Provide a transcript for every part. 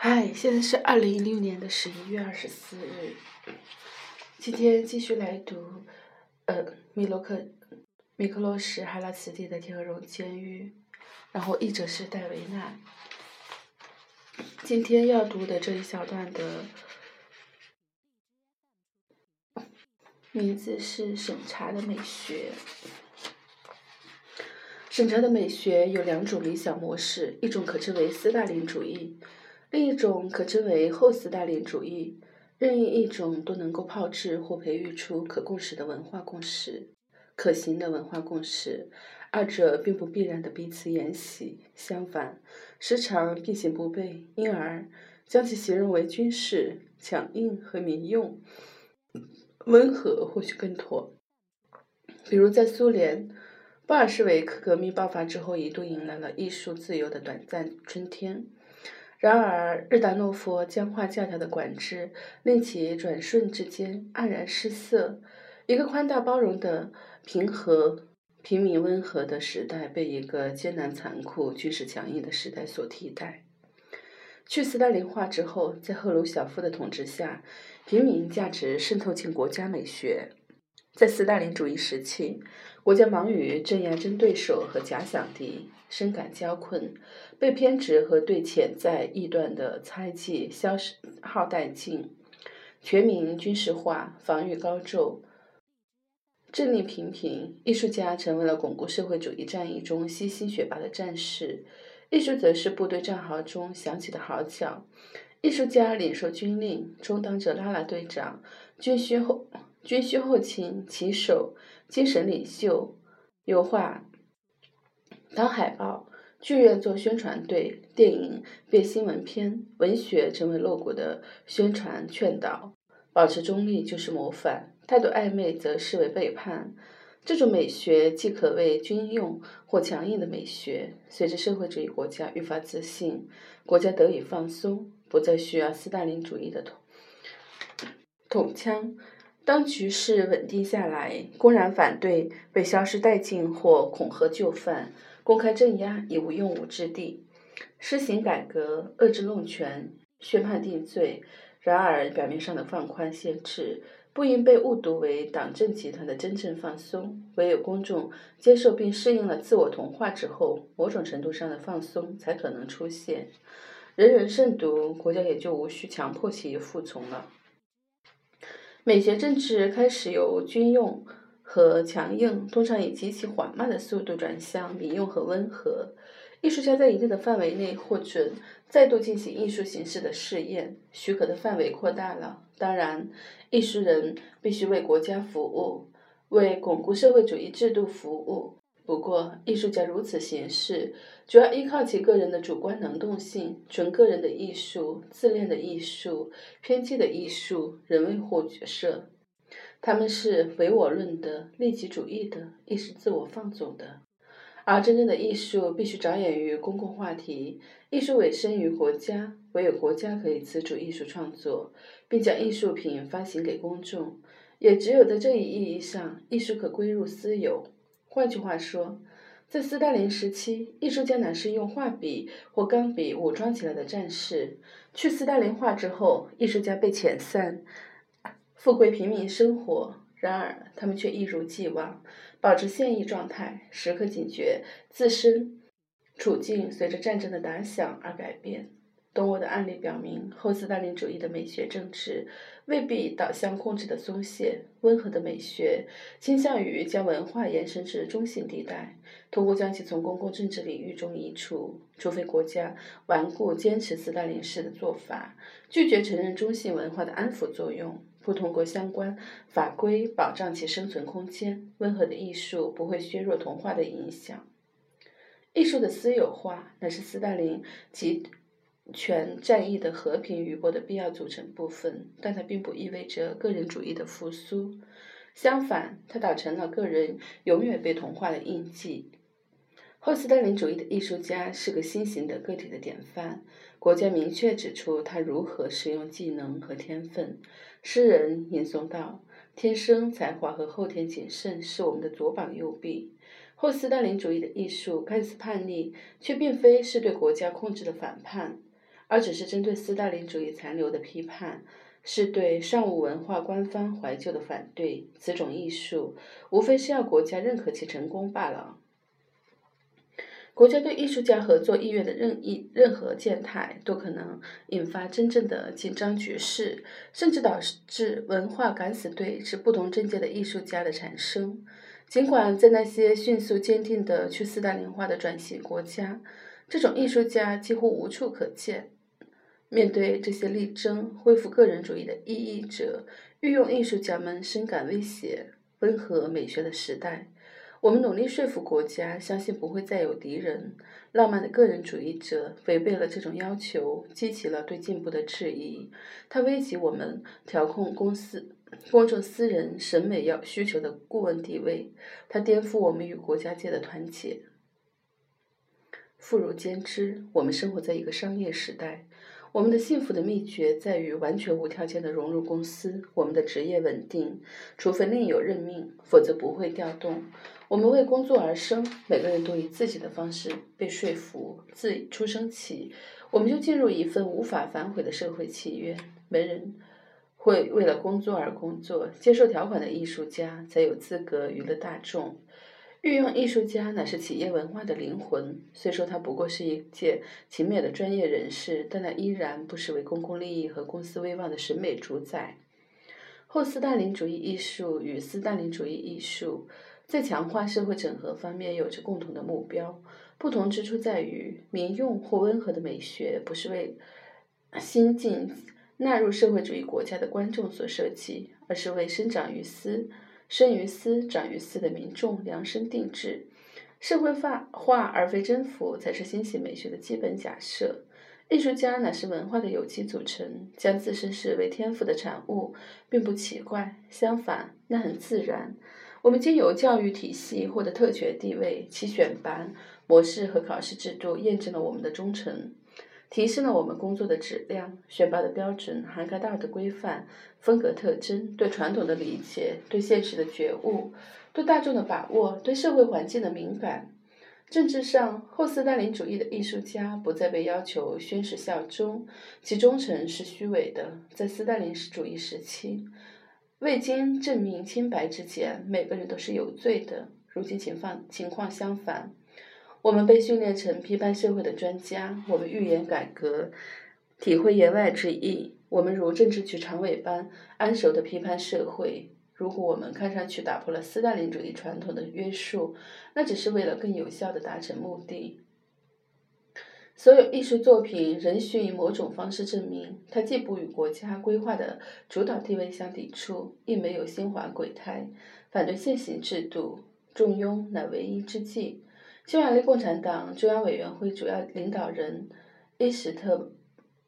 嗨，现在是二零一六年的十一月二十四日。今天继续来读，呃，米洛克米克洛什哈拉茨蒂的《天鹅绒监狱》，然后译者是戴维娜。今天要读的这一小段的名字是审查的美学。审查的美学有两种理想模式，一种可称为斯大林主义。另一种可称为后斯大林主义，任意一种都能够炮制或培育出可共识的文化共识，可行的文化共识。二者并不必然的彼此沿袭，相反，时常并行不悖。因而，将其形容为军事、强硬和民用，温和或许更妥。比如在苏联，布尔什维克革命爆发之后，一度迎来了艺术自由的短暂春天。然而，日达诺夫僵化教条的管制令其转瞬之间黯然失色。一个宽大包容的平和、平民温和的时代被一个艰难、残酷、军事强硬的时代所替代。去斯大林化之后，在赫鲁晓夫的统治下，平民价值渗透进国家美学。在斯大林主义时期，国家忙于镇压真对手和假想敌。深感交困，被偏执和对潜在异端的猜忌消耗殆尽，全民军事化，防御高骤，政令频频。艺术家成为了巩固社会主义战役中悉心选拔的战士，艺术则是部队战壕中响起的号角。艺术家领受军令，充当着拉拉队长、军需后军需后勤旗手、精神领袖、油画。当海报，剧院做宣传队，电影变新闻片，文学成为露骨的宣传劝导。保持中立就是模范，态度暧昧则视为背叛。这种美学既可谓军用或强硬的美学。随着社会主义国家愈发自信，国家得以放松，不再需要斯大林主义的统统枪。当局势稳定下来，公然反对被消失殆尽或恐吓就范。公开镇压已无用武之地，施行改革，遏制弄权，宣判定罪。然而，表面上的放宽限制，不应被误读为党政集团的真正放松。唯有公众接受并适应了自我同化之后，某种程度上的放松才可能出现。人人慎独，国家也就无需强迫其服从了。美学政治开始由军用。和强硬通常以极其缓慢的速度转向民用和温和。艺术家在一定的范围内获准再度进行艺术形式的试验，许可的范围扩大了。当然，艺术人必须为国家服务，为巩固社会主义制度服务。不过，艺术家如此行事，主要依靠其个人的主观能动性，纯个人的艺术、自恋的艺术、偏激的艺术、人为或角色。他们是唯我论的、利己主义的、意识自我放纵的，而真正的艺术必须着眼于公共话题，艺术委身于国家，唯有国家可以资助艺术创作，并将艺术品发行给公众，也只有在这一意义上，艺术可归入私有。换句话说，在斯大林时期，艺术家乃是用画笔或钢笔武装起来的战士；去斯大林化之后，艺术家被遣散。富贵平民生活，然而他们却一如既往保持现役状态，时刻警觉自身处境随着战争的打响而改变。东欧的案例表明，后斯大林主义的美学政治未必导向控制的松懈，温和的美学倾向于将文化延伸至中性地带，通过将其从公共政治领域中移除，除非国家顽固坚持斯大林式的做法，拒绝承认中性文化的安抚作用。不通过相关法规保障其生存空间，温和的艺术不会削弱童话的影响。艺术的私有化乃是斯大林及全战役的和平余波的必要组成部分，但它并不意味着个人主义的复苏。相反，它打成了个人永远被同化的印记。后斯大林主义的艺术家是个新型的个体的典范。国家明确指出他如何使用技能和天分。诗人吟诵道：“天生才华和后天谨慎是我们的左膀右臂。”后斯大林主义的艺术看似叛逆，却并非是对国家控制的反叛，而只是针对斯大林主义残留的批判，是对尚武文化官方怀旧的反对。此种艺术，无非是要国家认可其成功罢了。国家对艺术家合作意愿的任意任何践踏，都可能引发真正的紧张局势，甚至导致文化敢死队之不同政界的艺术家的产生。尽管在那些迅速坚定的去斯大林化的转型国家，这种艺术家几乎无处可见。面对这些力争恢复个人主义的异议者，御用艺术家们深感威胁。温和美学的时代。我们努力说服国家，相信不会再有敌人。浪漫的个人主义者违背了这种要求，激起了对进步的质疑。他危及我们调控公司、公众私人审美要需求的顾问地位。他颠覆我们与国家界的团结。妇孺皆知，我们生活在一个商业时代。我们的幸福的秘诀在于完全无条件的融入公司。我们的职业稳定，除非另有任命，否则不会调动。我们为工作而生，每个人都以自己的方式被说服。自出生起，我们就进入一份无法反悔的社会契约。没人会为了工作而工作。接受条款的艺术家才有资格娱乐大众。御用艺术家乃是企业文化的灵魂。虽说他不过是一介勤勉的专业人士，但他依然不失为公共利益和公司威望的审美主宰。后斯大林主义艺术与斯大林主义艺术在强化社会整合方面有着共同的目标，不同之处在于民用或温和的美学不是为新进纳入社会主义国家的观众所设计，而是为生长于斯。生于斯、长于斯的民众量身定制，社会化化而非征服，才是新型美学的基本假设。艺术家乃是文化的有机组成，将自身视为天赋的产物，并不奇怪。相反，那很自然。我们经由教育体系获得特权地位，其选拔模式和考试制度验证了我们的忠诚。提升了我们工作的质量，选拔的标准涵盖道德规范、风格特征、对传统的理解、对现实的觉悟、对大众的把握、对社会环境的敏感。政治上，后斯大林主义的艺术家不再被要求宣誓效忠，其忠诚是虚伪的。在斯大林主义时期，未经证明清白之前，每个人都是有罪的。如今情况情况相反。我们被训练成批判社会的专家，我们预言改革，体会言外之意。我们如政治局常委般安守的批判社会。如果我们看上去打破了斯大林主义传统的约束，那只是为了更有效地达成目的。所有艺术作品仍需以某种方式证明，它既不与国家规划的主导地位相抵触，亦没有心怀鬼胎。反对现行制度，重庸乃唯一之计。匈牙利共产党中央委员会主要领导人伊什特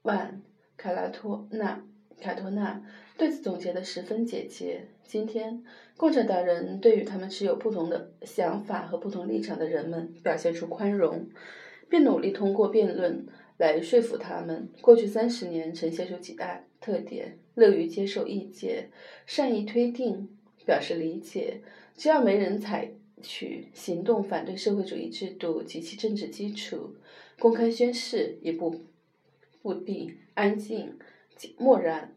万·卡拉托纳卡托纳对此总结得十分简洁。今天，共产党人对于他们持有不同的想法和不同立场的人们表现出宽容，并努力通过辩论来说服他们。过去三十年呈现出几大特点：乐于接受意见，善意推定，表示理解。只要没人采。取行动反对社会主义制度及其政治基础，公开宣誓一步不地安静默然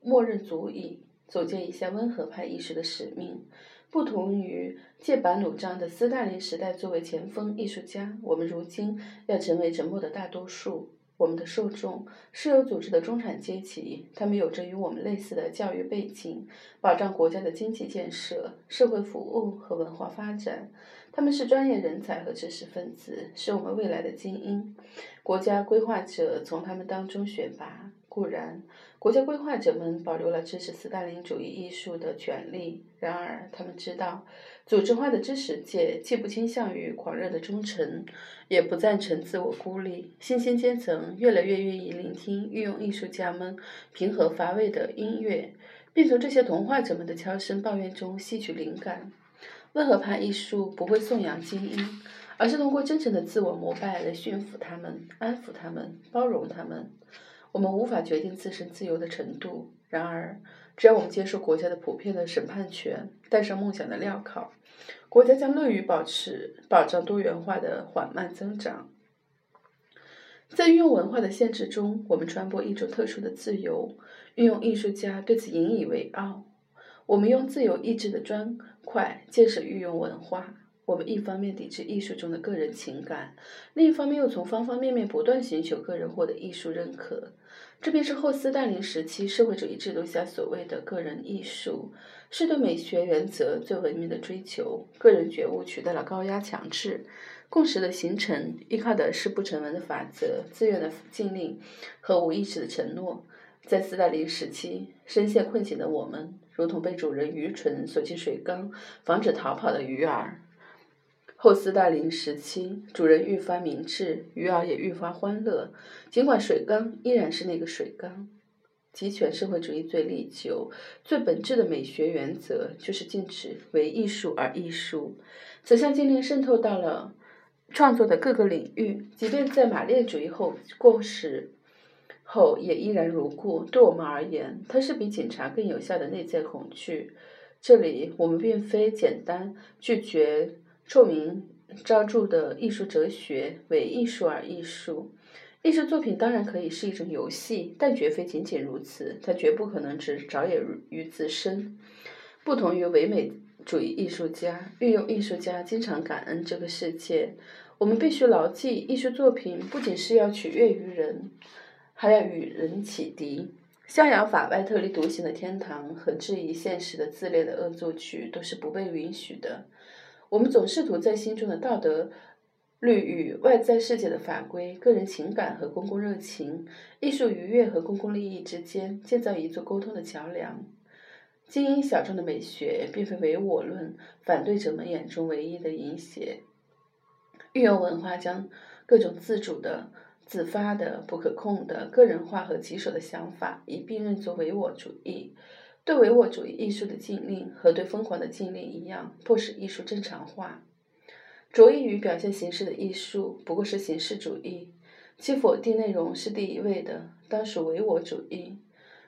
默认足以组建一项温和派艺术的使命。不同于剑拔弩张的斯大林时代作为前锋艺术家，我们如今要成为沉默的大多数。我们的受众是有组织的中产阶级，他们有着与我们类似的教育背景，保障国家的经济建设、社会服务和文化发展。他们是专业人才和知识分子，是我们未来的精英。国家规划者从他们当中选拔。固然，国家规划者们保留了支持斯大林主义艺术的权利，然而他们知道。组织化的知识界既不倾向于狂热的忠诚，也不赞成自我孤立。新兴阶层越来越愿意聆听御用艺术家们平和乏味的音乐，并从这些同化者们的悄声抱怨中吸取灵感。温和派艺术不会颂扬精英，而是通过真诚的自我膜拜来驯服他们、安抚他们、包容他们。我们无法决定自身自由的程度，然而，只要我们接受国家的普遍的审判权，戴上梦想的镣铐。国家将乐于保持保障多元化的缓慢增长。在运用文化的限制中，我们传播一种特殊的自由，运用艺术家对此引以为傲。我们用自由意志的砖块建设运用文化。我们一方面抵制艺术中的个人情感，另一方面又从方方面面不断寻求个人获得艺术认可。这便是后斯大林时期社会主义制度下所谓的个人艺术，是对美学原则最文明的追求。个人觉悟取代了高压强制，共识的形成依靠的是不成文的法则、自愿的禁令和无意识的承诺。在斯大林时期，深陷困境的我们，如同被主人愚蠢锁进水缸，防止逃跑的鱼儿。后斯大林时期，主人愈发明智，鱼儿也愈发欢乐。尽管水缸依然是那个水缸，集权社会主义最历久、最本质的美学原则就是禁止为艺术而艺术。此项禁令渗透到了创作的各个领域，即便在马列主义后过时后，也依然如故。对我们而言，它是比警察更有效的内在恐惧。这里，我们并非简单拒绝。臭名昭著的艺术哲学为艺术而艺术，艺术作品当然可以是一种游戏，但绝非仅仅如此。它绝不可能只着眼于自身。不同于唯美主义艺术家，运用艺术家经常感恩这个世界。我们必须牢记，艺术作品不仅是要取悦于人，还要与人启迪。逍遥法外、特立独行的天堂和质疑现实的自恋的恶作剧都是不被允许的。我们总试图在心中的道德律与外在世界的法规、个人情感和公共热情、艺术愉悦和公共利益之间建造一座沟通的桥梁。精英小众的美学并非唯我论反对者们眼中唯一的淫邪。运用文化将各种自主的、自发的、不可控的、个人化和棘手的想法一并认作唯我主义。对唯我主义艺术的禁令和对疯狂的禁令一样，迫使艺术正常化。着意于表现形式的艺术不过是形式主义，其否定内容是第一位的，当属唯我主义。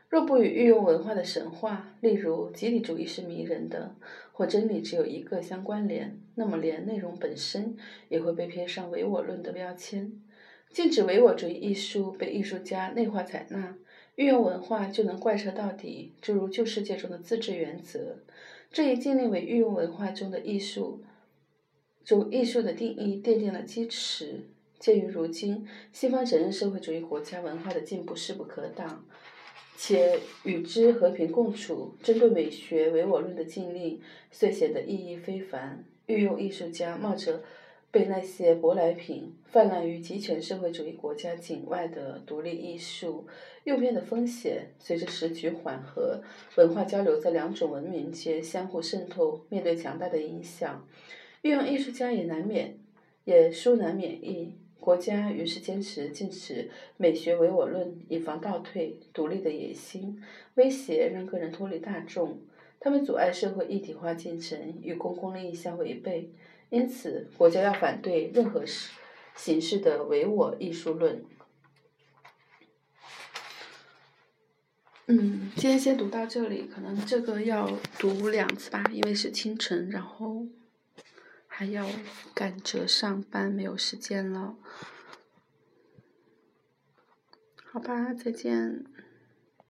若不与运用文化的神话，例如集体主义是迷人的，或真理只有一个相关联，那么连内容本身也会被贴上唯我论的标签。禁止唯我主义艺术被艺术家内化采纳。运用文化就能贯彻到底，诸如旧世界中的自治原则。这一禁令为运用文化中的艺术，中艺术的定义奠定了基石。鉴于如今西方承认社会主义国家文化的进步势不可挡，且与之和平共处，针对美学唯我论的禁令遂显得意义非凡。运用艺术家冒着被那些舶来品泛滥于极权社会主义国家境外的独立艺术诱骗的风险，随着时局缓和，文化交流在两种文明间相互渗透，面对强大的影响，运用艺术家也难免也殊难免疫。国家于是坚持禁止美学唯我论，以防倒退。独立的野心威胁让个人脱离大众，他们阻碍社会一体化进程，与公共利益相违背。因此，国家要反对任何形式的唯我艺术论。嗯，今天先读到这里，可能这个要读两次吧，因为是清晨，然后还要赶着上班，没有时间了。好吧，再见。